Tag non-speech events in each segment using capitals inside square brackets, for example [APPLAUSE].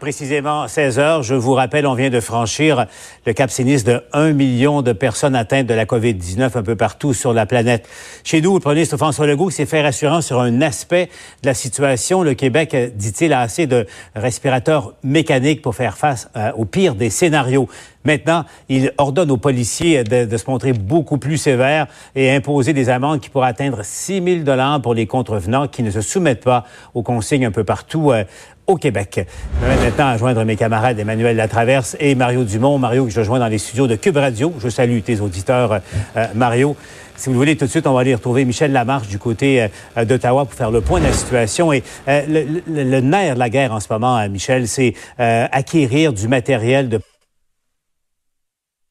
Précisément 16 heures, je vous rappelle, on vient de franchir le cap sinistre de 1 million de personnes atteintes de la COVID-19 un peu partout sur la planète. Chez nous, le premier ministre François Legault s'est fait rassurant sur un aspect de la situation. Le Québec, dit-il, a assez de respirateurs mécaniques pour faire face euh, au pire des scénarios. Maintenant, il ordonne aux policiers de, se montrer beaucoup plus sévères et imposer des amendes qui pourraient atteindre 6 000 dollars pour les contrevenants qui ne se soumettent pas aux consignes un peu partout euh, au Québec. Je vais maintenant à joindre mes camarades Emmanuel Latraverse et Mario Dumont. Mario, que je rejoins dans les studios de Cube Radio. Je salue tes auditeurs, euh, Mario. Si vous voulez, tout de suite, on va aller retrouver Michel Lamarche du côté euh, d'Ottawa pour faire le point de la situation. Et euh, le, le, le, nerf de la guerre en ce moment, Michel, c'est acquérir du matériel de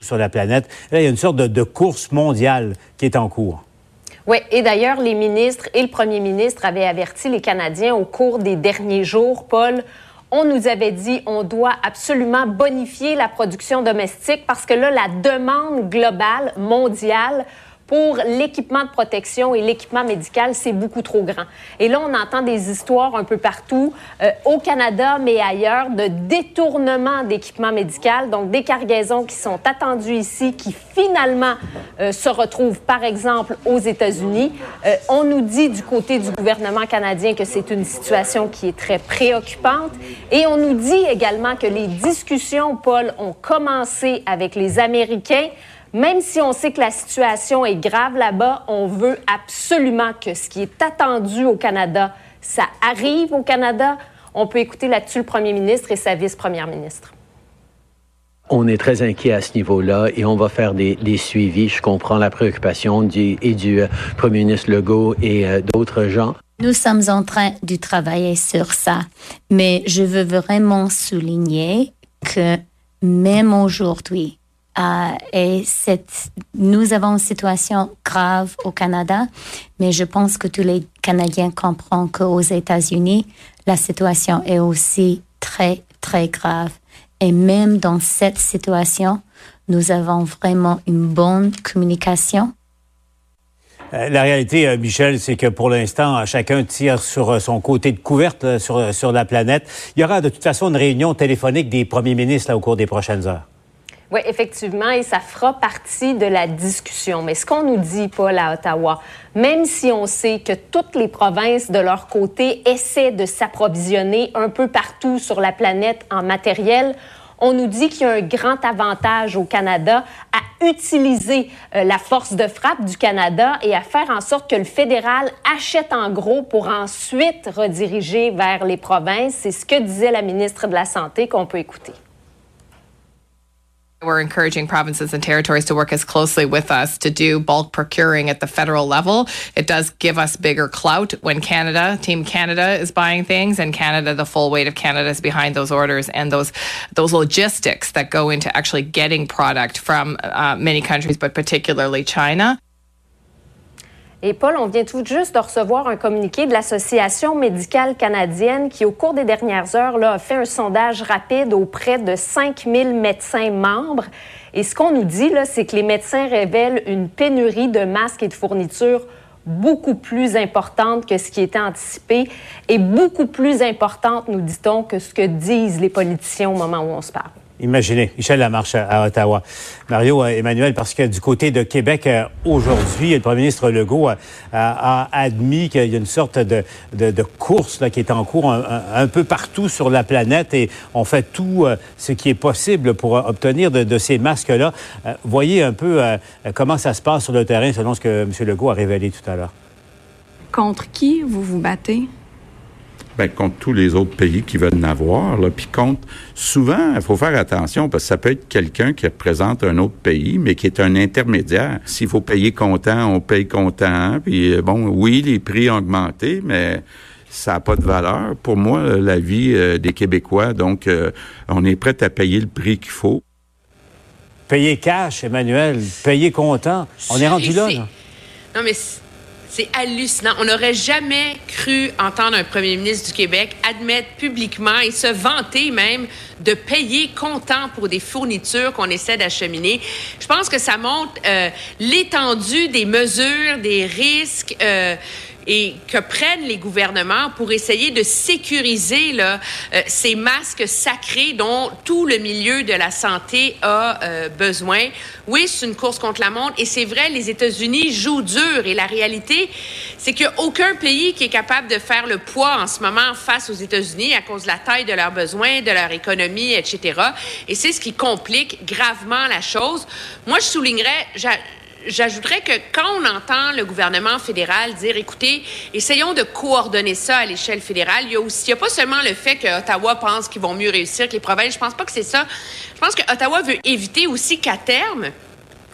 sur la planète. Là, il y a une sorte de course mondiale qui est en cours. Oui, et d'ailleurs, les ministres et le premier ministre avaient averti les Canadiens au cours des derniers jours, Paul. On nous avait dit on doit absolument bonifier la production domestique parce que là, la demande globale, mondiale, pour l'équipement de protection et l'équipement médical, c'est beaucoup trop grand. Et là, on entend des histoires un peu partout, euh, au Canada, mais ailleurs, de détournement d'équipement médical, donc des cargaisons qui sont attendues ici, qui finalement euh, se retrouvent, par exemple, aux États-Unis. Euh, on nous dit du côté du gouvernement canadien que c'est une situation qui est très préoccupante. Et on nous dit également que les discussions, Paul, ont commencé avec les Américains. Même si on sait que la situation est grave là-bas, on veut absolument que ce qui est attendu au Canada, ça arrive au Canada. On peut écouter là-dessus le premier ministre et sa vice-première ministre. On est très inquiet à ce niveau-là et on va faire des, des suivis. Je comprends la préoccupation du, et du euh, premier ministre Legault et euh, d'autres gens. Nous sommes en train de travailler sur ça, mais je veux vraiment souligner que même aujourd'hui, euh, et nous avons une situation grave au Canada, mais je pense que tous les Canadiens comprennent qu'aux États-Unis, la situation est aussi très, très grave. Et même dans cette situation, nous avons vraiment une bonne communication. La réalité, Michel, c'est que pour l'instant, chacun tire sur son côté de couverte sur, sur la planète. Il y aura de toute façon une réunion téléphonique des premiers ministres au cours des prochaines heures. Oui, effectivement, et ça fera partie de la discussion. Mais ce qu'on nous dit, Paul, à Ottawa, même si on sait que toutes les provinces, de leur côté, essaient de s'approvisionner un peu partout sur la planète en matériel, on nous dit qu'il y a un grand avantage au Canada à utiliser euh, la force de frappe du Canada et à faire en sorte que le fédéral achète en gros pour ensuite rediriger vers les provinces. C'est ce que disait la ministre de la Santé qu'on peut écouter. We're encouraging provinces and territories to work as closely with us to do bulk procuring at the federal level. It does give us bigger clout when Canada, Team Canada is buying things and Canada, the full weight of Canada is behind those orders and those, those logistics that go into actually getting product from uh, many countries, but particularly China. Et Paul, on vient tout juste de recevoir un communiqué de l'Association médicale canadienne qui, au cours des dernières heures, a fait un sondage rapide auprès de 5000 médecins membres. Et ce qu'on nous dit, c'est que les médecins révèlent une pénurie de masques et de fournitures beaucoup plus importante que ce qui était anticipé et beaucoup plus importante, nous dit-on, que ce que disent les politiciens au moment où on se parle. Imaginez, Michel Lamarche à, Ottawa. Mario, euh, Emmanuel, parce que du côté de Québec, euh, aujourd'hui, le premier ministre Legault a, a admis qu'il y a une sorte de, course qui est en cours un, peu partout sur la planète et on fait tout euh, ce qui est possible pour obtenir de, de ces masques-là. voyez un peu comment ça se passe sur le terrain selon ce que M. Legault a révélé tout à l'heure. Contre qui vous vous battez? Ben, contre tous les autres pays qui veulent en avoir. Là. Puis contre, souvent, il faut faire attention parce que ça peut être quelqu'un qui représente un autre pays, mais qui est un intermédiaire. S'il faut payer comptant, on paye comptant. Puis euh, bon, oui, les prix ont augmenté, mais ça n'a pas de valeur. Pour moi, la vie euh, des Québécois, donc euh, on est prêt à payer le prix qu'il faut. Payer cash, Emmanuel, payer comptant. On est rendu là, là. Non, mais C'est hallucinant. On n'aurait jamais cru entendre un premier ministre du Québec admettre publiquement et se vanter même de payer comptant pour des fournitures qu'on essaie d'acheminer. Je pense que ça montre euh, l'étendue des mesures, des risques. Euh, et que prennent les gouvernements pour essayer de sécuriser là, euh, ces masques sacrés dont tout le milieu de la santé a euh, besoin. Oui, c'est une course contre la montre et c'est vrai, les États-Unis jouent dur et la réalité, c'est qu'il n'y a aucun pays qui est capable de faire le poids en ce moment face aux États-Unis à cause de la taille de leurs besoins, de leur économie, etc. Et c'est ce qui complique gravement la chose. Moi, je soulignerais, J'ajouterais que quand on entend le gouvernement fédéral dire, écoutez, essayons de coordonner ça à l'échelle fédérale, il y a aussi, il y a pas seulement le fait que Ottawa pense qu'ils vont mieux réussir que les provinces. Je pense pas que c'est ça. Je pense que Ottawa veut éviter aussi qu'à terme,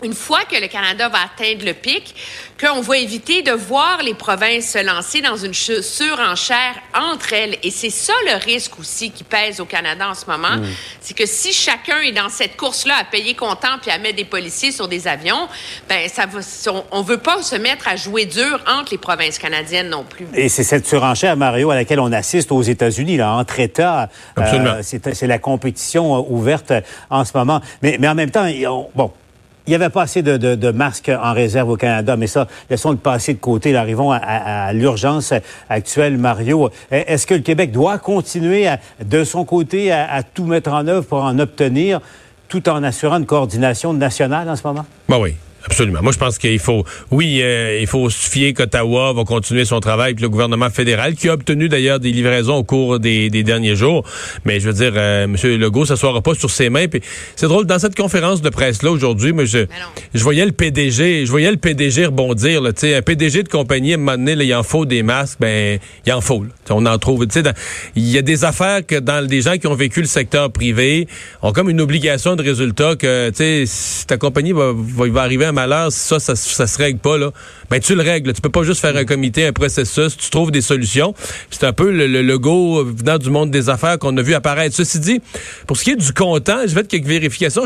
une fois que le Canada va atteindre le pic, qu'on va éviter de voir les provinces se lancer dans une surenchère entre elles. Et c'est ça le risque aussi qui pèse au Canada en ce moment. Mm. C'est que si chacun est dans cette course-là à payer comptant puis à mettre des policiers sur des avions, ben ça va, on, veut pas se mettre à jouer dur entre les provinces canadiennes non plus. Et c'est cette surenchère, Mario, à laquelle on assiste aux États-Unis, là, entre États. Euh, c'est la compétition euh, ouverte en ce moment. Mais, mais en même temps, bon, il n'y avait pas assez de, masques en réserve au Canada, mais ça, laissons le passer de côté. arrivons à, l'urgence actuelle, Mario. Est-ce que le Québec doit continuer de son côté à, tout mettre en œuvre pour en obtenir, tout en assurant une coordination nationale en ce moment? Ben oui. Absolument. Moi, je pense qu'il faut, oui, euh, il faut se fier qu'Ottawa va continuer son travail, puis le gouvernement fédéral, qui a obtenu d'ailleurs des livraisons au cours des, derniers jours. Mais je veux dire, euh, M. Legault s'assoira pas sur ses mains. Puis c'est drôle, dans cette conférence de presse-là aujourd'hui, moi, je, je voyais le PDG, je voyais le PDG rebondir. Là, un PDG de compagnie, à un moment donné, il en faut des masques, ben, il en faut. On en trouve. Il y a des affaires que dans des gens qui ont vécu le secteur privé ont comme une obligation de résultat que, tu sais, si ta compagnie va, va, va arriver à malheur, ça, ça, ça se règle pas, là, ben tu le règles. Tu peux pas juste faire un comité, un processus, tu trouves des solutions. C'est un peu le, logo venant du monde des affaires qu'on a vu apparaître. Ceci dit, pour ce qui est du comptant, je vais faire quelques vérifications.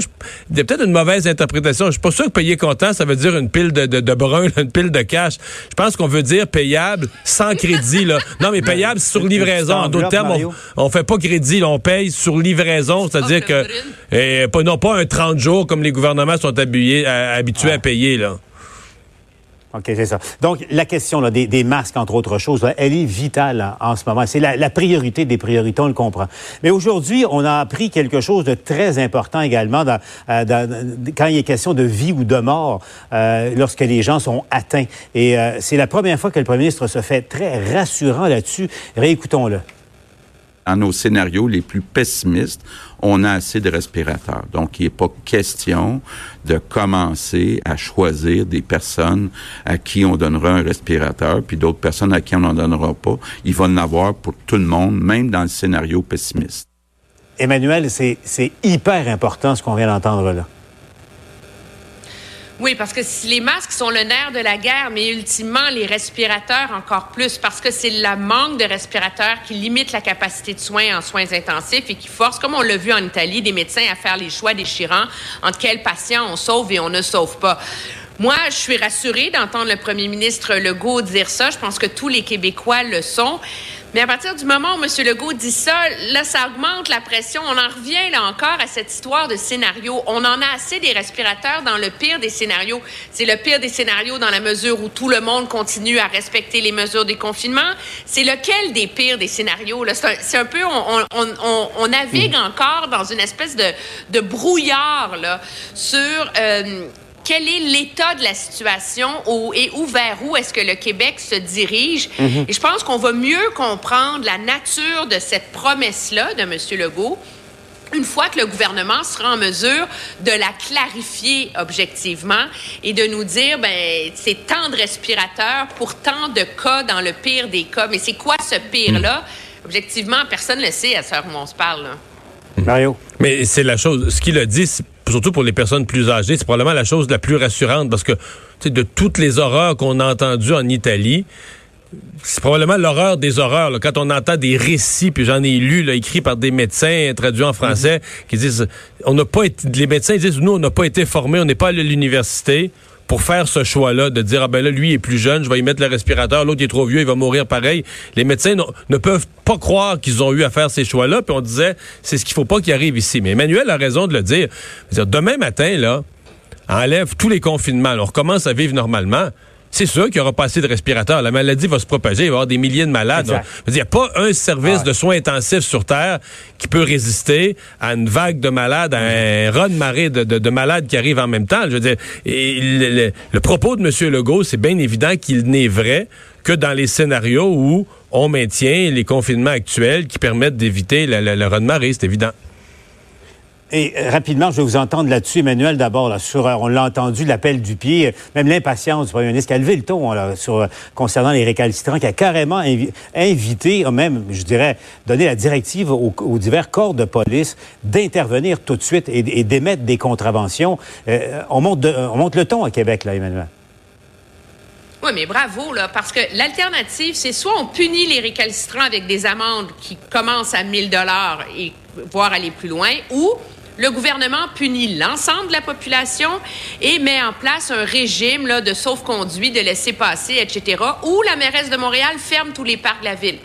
Il y a peut-être une mauvaise interprétation. Je suis pas sûr que payer comptant, ça veut dire une pile de, de, de brun, une pile de cash. Je pense qu'on veut dire payable sans crédit. Là. Non, mais payable sur livraison. En d'autres termes, on, on fait pas crédit, on paye sur livraison, c'est-à-dire que et, pas, non pas un 30 jours comme les gouvernements sont habitués à payer. Là. OK, c'est ça. Donc, la question là, des, masques, entre autres choses, elle est vitale en ce moment. C'est la, priorité des priorités, on le comprend. Mais aujourd'hui, on a appris quelque chose de très important également dans, euh, quand il est question de vie ou de mort, euh, lorsque les gens sont atteints. Et euh, c'est la première fois que le premier ministre se fait très rassurant là-dessus. Réécoutons-le dans nos scénarios les plus pessimistes, on a assez de respirateurs. Donc, il n'est pas question de commencer à choisir des personnes à qui on donnera un respirateur, puis d'autres personnes à qui on n'en donnera pas. Il va en avoir pour tout le monde, même dans le scénario pessimiste. Emmanuel, c'est hyper important ce qu'on vient d'entendre là. Oui, parce que les masques sont le nerf de la guerre, mais ultimement, les respirateurs encore plus, parce que c'est le manque de respirateurs qui limite la capacité de soins en soins intensifs et qui force, comme on l'a vu en Italie, des médecins à faire les choix déchirants entre quels patients on sauve et on ne sauve pas. Moi, je suis rassurée d'entendre le premier ministre Legault dire ça. Je pense que tous les Québécois le sont. Mais à partir du moment où M. Legault dit ça, là, ça augmente la pression. On en revient là encore à cette histoire de scénario. On en a assez des respirateurs dans le pire des scénarios. C'est le pire des scénarios dans la mesure où tout le monde continue à respecter les mesures des confinements. C'est lequel des pires des scénarios? C'est un, peu, on, navigue mm. encore dans une espèce de, de brouillard là, sur... Euh, quel est l'état de la situation et où vers où est-ce que le Québec se dirige. Mhm. Et je pense qu'on va mieux comprendre la nature de cette promesse-là de M. Legault une fois que le gouvernement sera en mesure de la clarifier objectivement et de nous dire, ben, c'est tant de respirateurs pour tant de cas dans le pire des cas. Mais c'est quoi ce pire-là? Mhm. Objectivement, personne ne le sait à ce où on se parle. Mario. Mais c'est la chose. Ce qu'il a dit, surtout pour les personnes plus âgées, c'est probablement la chose la plus rassurante parce que de toutes les horreurs qu'on a entendues en Italie, c'est probablement l'horreur des horreurs. Quand on entend des récits, puis j'en ai lu, là, écrits par des médecins, traduits en français, qui disent, on n'a pas été, les médecins disent, nous, on n'a pas été formés, on n'est pas à l'université pour faire ce choix-là, de dire, ah ben là, lui est plus jeune, je vais y mettre le respirateur, l'autre est trop vieux, il va mourir pareil. Les médecins ne peuvent pas croire qu'ils ont eu à faire ces choix-là, puis on disait, c'est ce qu'il faut pas qu'il arrive ici. Mais Emmanuel a raison de le dire. demain matin, là, enlève tous les confinements, on recommence à vivre normalement c'est sûr qu'il n'y aura pas assez de respirateurs. La maladie va se propager, il va y avoir des milliers de malades. Il n'y a pas un service de soins intensifs sur Terre qui peut résister à une vague de malades, à un run de marée de, malades qui arrivent en même temps. Je veux dire, le, propos de M. Legault, c'est bien évident qu'il n'est vrai que dans les scénarios où on maintient les confinements actuels qui permettent d'éviter le, le run de marée, c'est évident. Et euh, rapidement, je vais vous entendre là-dessus, Emmanuel, d'abord, euh, on l'a entendu, l'appel du pied, euh, même l'impatience du premier ministre qui a levé le ton là, concernant les récalcitrants, qui a carrément invité, même, je dirais, donné la directive aux, divers corps de police d'intervenir tout de suite et, d'émettre des contraventions. on, monte on monte le ton à Québec, là, Emmanuel. Oui, mais bravo, là, parce que l'alternative, c'est soit on punit les récalcitrants avec des amendes qui commencent à 1000 dollars et voire aller plus loin, ou le gouvernement punit l'ensemble de la population et met en place un régime là, de sauf-conduit, de laisser-passer, etc., où la mairesse de Montréal ferme tous les parcs de la ville.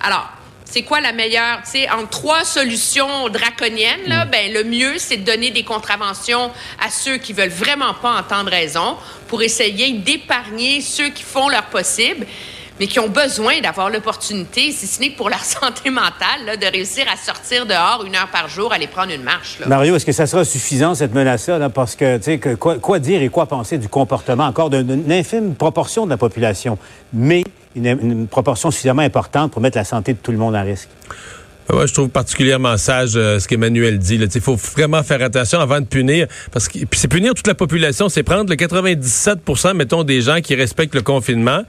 Alors, c'est quoi la meilleure, tu sais, en trois solutions draconiennes, là, mm. ben, le mieux, c'est de donner des contraventions à ceux qui veulent vraiment pas entendre raison pour essayer d'épargner ceux qui font leur possible mais qui ont besoin d'avoir l'opportunité, si ce n'est pour leur [LAUGHS] santé mentale, de réussir à sortir dehors une heure par jour, aller prendre une marche. Mario, est-ce que ça sera suffisant, cette menace-là? Parce que, tu sais, que, quoi, dire et quoi penser du comportement encore d'une infime proportion de la population, mais une proportion suffisamment importante pour mettre la santé de tout le monde en risque? Ouais, je trouve particulièrement sage euh, ce qu'Emmanuel dit. Il faut vraiment faire attention avant de punir. Parce que c'est punir toute la population, c'est prendre le 97% mettons, des gens qui respectent le confinement,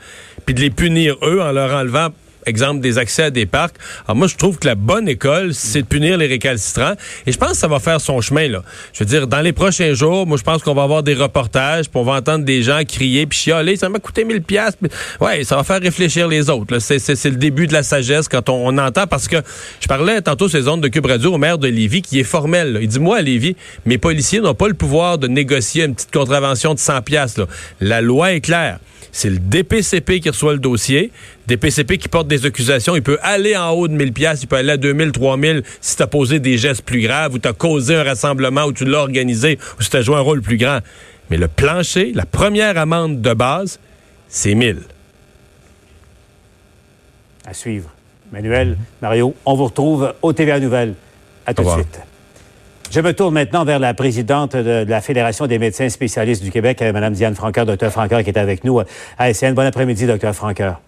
puis de les punir eux en leur enlevant exemple, des accès à des parcs. Alors moi, je trouve que la bonne école, c'est de punir les récalcitrants. Et je pense que ça va faire son chemin, là. Je veux dire, dans les prochains jours, moi, je pense qu'on va avoir des reportages, puis on va entendre des gens crier, puis chialer, ça m'a coûté 1000 pièces. Ouais, ça va faire réfléchir les autres. C'est le début de la sagesse quand on, entend, parce que je parlais tantôt ces zones de Cube Radio au maire de Lévis, qui est formel. Il dit, moi, à Lévis, mes policiers n'ont pas le pouvoir de négocier une petite contravention de 100 pièces. La loi est claire. C'est le DPCP qui reçoit le dossier. DPCP qui porte des accusations, il peut aller en haut de 1000 pièces, il peut aller à 2000, 3000 si tu as posé des gestes plus graves ou tu as causé un rassemblement ou tu l'as organisé ou si tu as joué un rôle plus grand. Mais le plancher, la première amende de base, c'est 1000. À suivre. Manuel, Mario, on vous retrouve au TVA Nouvelles. À tout de suite. Je me tourne maintenant vers la présidente de, la Fédération des médecins spécialistes du Québec, euh, Mme Diane Franqueur, Dr Franqueur, qui est avec nous euh, à SN. Bon après-midi, Dr Franqueur.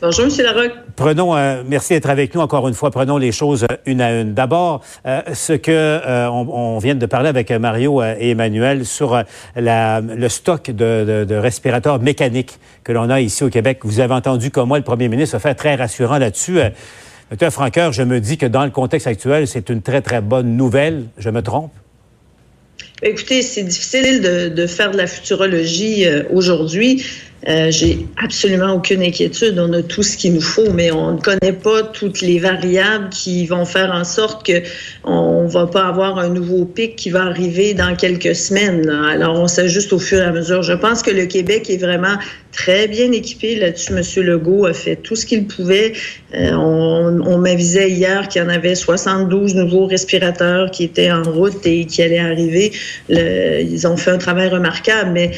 Bonjour, M. Larocque. Prenons, euh, merci d'être avec nous encore une fois. Prenons les choses une à une. D'abord, ce que on, vient de parler avec Mario et Emmanuel sur le stock de, respirateurs mécaniques que l'on a ici au Québec. Vous avez entendu comme moi le Premier ministre se fait très rassurant là-dessus. Docteur Franqueur, je me dis que dans le contexte actuel, c'est une très, très bonne nouvelle. Je me trompe? Écoutez, c'est difficile de, faire de la futurologie euh, aujourd'hui. Euh, j'ai absolument aucune inquiétude. On a tout ce qu'il nous faut, mais on ne connaît pas toutes les variables qui vont faire en sorte que on va pas avoir un nouveau pic qui va arriver dans quelques semaines. Alors, on s'ajuste au fur et à mesure. Je pense que le Québec est vraiment très bien équipé là-dessus. Monsieur Legault a fait tout ce qu'il pouvait. Euh, on, m'avisait hier qu'il y en avait 72 nouveaux respirateurs qui étaient en route et qui allaient arriver. ils ont fait un travail remarquable, mais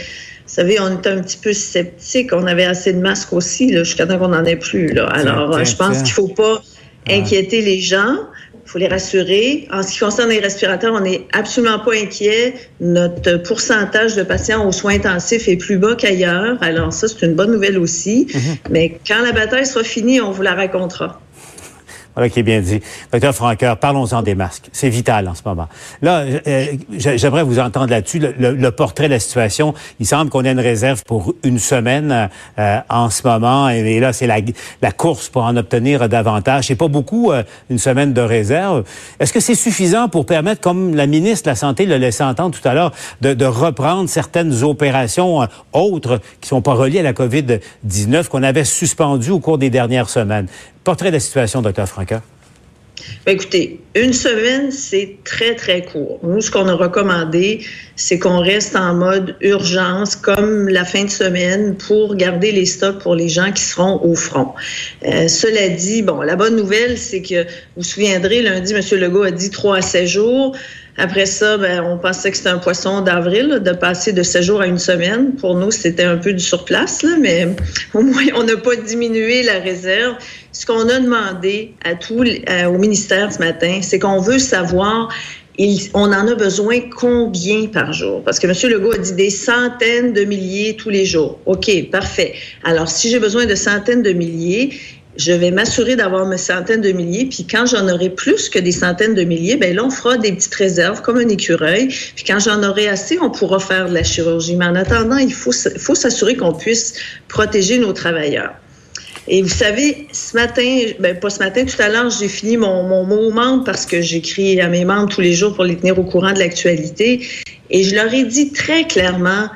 savez, on était un petit peu sceptique. On avait assez de masques aussi, jusqu'à temps qu'on n'en ait plus. Là. Alors, je pense qu'il faut pas inquiéter les gens. Il faut les rassurer. En ce qui concerne les respirateurs, on n'est absolument pas inquiet. Notre pourcentage de patients aux soins intensifs est plus bas qu'ailleurs. Alors ça, c'est une bonne nouvelle aussi. Mm-hmm. Mais quand la bataille sera finie, on vous la racontera. Voilà qui est bien dit. Docteur Franqueur, parlons-en des masques. C'est vital en ce moment. Là, euh, j'aimerais vous entendre là-dessus, le, portrait de la situation. Il semble qu'on ait une réserve pour une semaine euh, en ce moment. Et, là, c'est la, course pour en obtenir davantage. C'est pas beaucoup, euh, une semaine de réserve. Est-ce que c'est suffisant pour permettre, comme la ministre de la Santé le laissait entendre tout à l'heure, de, de, reprendre certaines opérations autres qui sont pas reliées à la COVID-19 qu'on avait suspendues au cours des dernières semaines? Portrait de la situation, docteur Franca. Ben, écoutez, une semaine, c'est très, très court. Nous, ce qu'on a recommandé, c'est qu'on reste en mode urgence, comme la fin de semaine, pour garder les stocks pour les gens qui seront au front. Euh, cela dit, bon, la bonne nouvelle, c'est que, vous vous souviendrez, lundi, M. Legault a dit trois à 7 jours. Après ça, ben, on pensait que c'était un poisson d'avril, de passer de 7 jours à une semaine. Pour nous, c'était un peu du surplace, là, mais [LAUGHS] au moins, on n'a pas diminué la réserve. Ce qu'on a demandé à tout, au ministère ce matin, c'est qu'on veut savoir on en a besoin combien par jour? Parce que M. Legault a dit des centaines de milliers tous les jours. OK, parfait. Alors, si j'ai besoin de centaines de milliers, je vais m'assurer d'avoir mes centaines de milliers, puis quand j'en aurai plus que des centaines de milliers, ben là, on fera des petites réserves comme un écureuil, puis quand j'en aurai assez, on pourra faire de la chirurgie. Mais en attendant, il faut, faut s'assurer qu'on puisse protéger nos travailleurs. Et vous savez, ce matin, ben pas ce matin, tout à l'heure, j'ai fini mon, mon mot membre parce que j'écris à mes membres tous les jours pour les tenir au courant de l'actualité. Et je leur ai dit très clairement,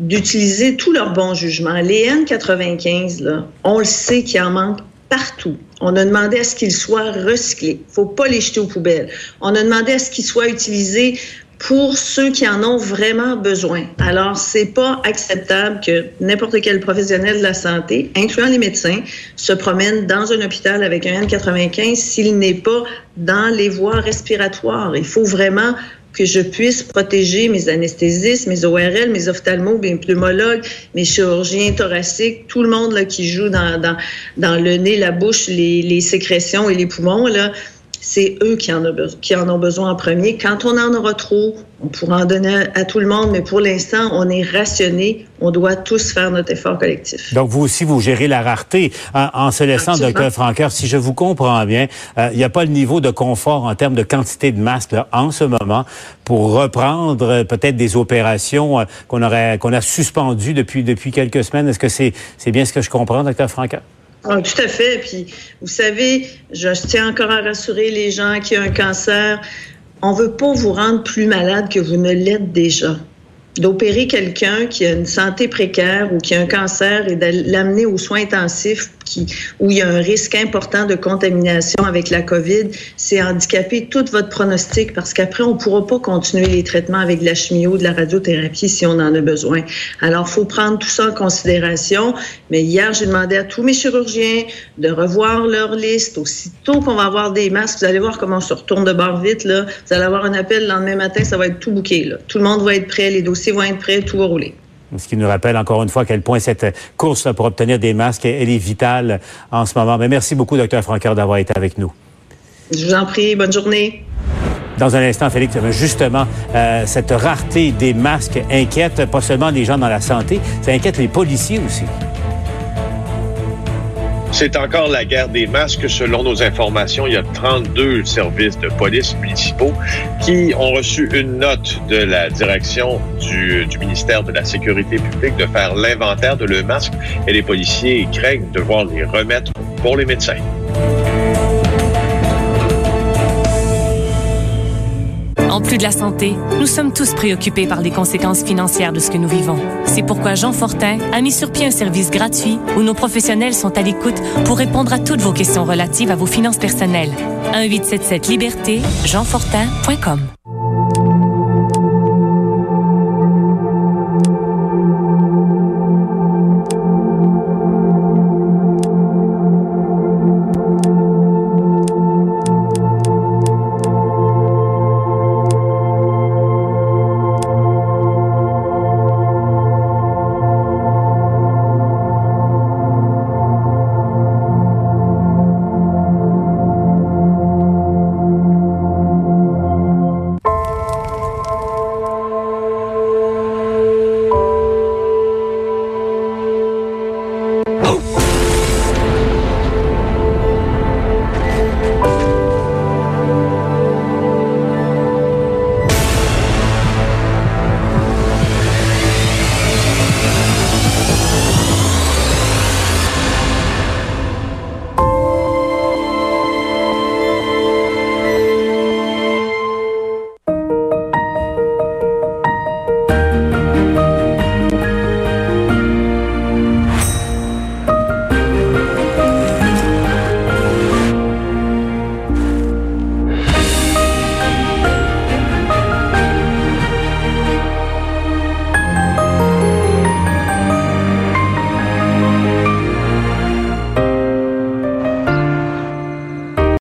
d'utiliser tout leur bon jugement. Les N95, là, on le sait qu'il en manque partout. On a demandé à ce qu'ils soient recyclés. faut pas les jeter aux poubelles. On a demandé à ce qu'ils soient utilisés pour ceux qui en ont vraiment besoin. Alors, c'est pas acceptable que n'importe quel professionnel de la santé, incluant les médecins, se promène dans un hôpital avec un N95 s'il n'est pas dans les voies respiratoires. Il faut vraiment que je puisse protéger mes anesthésistes, mes ORL, mes ophtalmos, mes pneumologues, mes chirurgiens thoraciques, tout le monde là, qui joue dans, dans, dans le nez, la bouche, les, les sécrétions et les poumons. Là, c'est eux qui en, ont qui en ont besoin en premier. Quand on en aura trop, on pourra en donner à tout le monde, mais pour l'instant, on est rationné. On doit tous faire notre effort collectif. Donc, vous aussi, vous gérez la rareté hein, en, se laissant, Dr. Franqueur, si je vous comprends bien, euh, il n'y a pas le niveau de confort en termes de quantité de masques en ce moment pour reprendre euh, peut-être des opérations euh, qu'on aurait qu'on a suspendues depuis, depuis quelques semaines. Est-ce que c'est c'est bien ce que je comprends, Dr. Franqueur? Ah, tout à fait. Puis, vous savez, je tiens encore à rassurer les gens qui ont un cancer. On veut pas vous rendre plus malade que vous ne l'êtes déjà d'opérer quelqu'un qui a une santé précaire ou qui a un cancer et de l'amener aux soins intensifs qui, où il y a un risque important de contamination avec la COVID, c'est handicaper tout votre pronostic parce qu'après, on ne pourra pas continuer les traitements avec de la chimio, de la radiothérapie si on en a besoin. Alors, il faut prendre tout ça en considération. Mais hier, j'ai demandé à tous mes chirurgiens de revoir leur liste. Aussitôt qu'on va avoir des masques, vous allez voir comment on se retourne de bord vite. Là. Vous allez avoir un appel le lendemain matin, ça va être tout bouqué. Là. Tout le monde va être prêt, les dossiers vont être prêts, tout va rouler. Ce qui nous rappelle encore une fois à quel point cette course pour obtenir des masques, elle est vitale en ce moment. Mais merci beaucoup, docteur Franqueur, d'avoir été avec nous. Je vous en prie. Bonne journée. Dans un instant, Félix, justement, euh, cette rareté des masques inquiète pas seulement les gens dans la santé, ça inquiète les policiers aussi. C'est encore la guerre des masques. Selon nos informations, il y a 32 services de police municipaux qui ont reçu une note de la direction du, ministère de la Sécurité publique de faire l'inventaire de leurs masques et les policiers craignent de devoir les remettre pour les médecins. En plus de la santé, nous sommes tous préoccupés par les conséquences financières de ce que nous vivons. C'est pourquoi Jean Fortin a mis sur pied un service gratuit où nos professionnels sont à l'écoute pour répondre à toutes vos questions relatives à vos finances personnelles. 1 877 liberté jeanfortin.com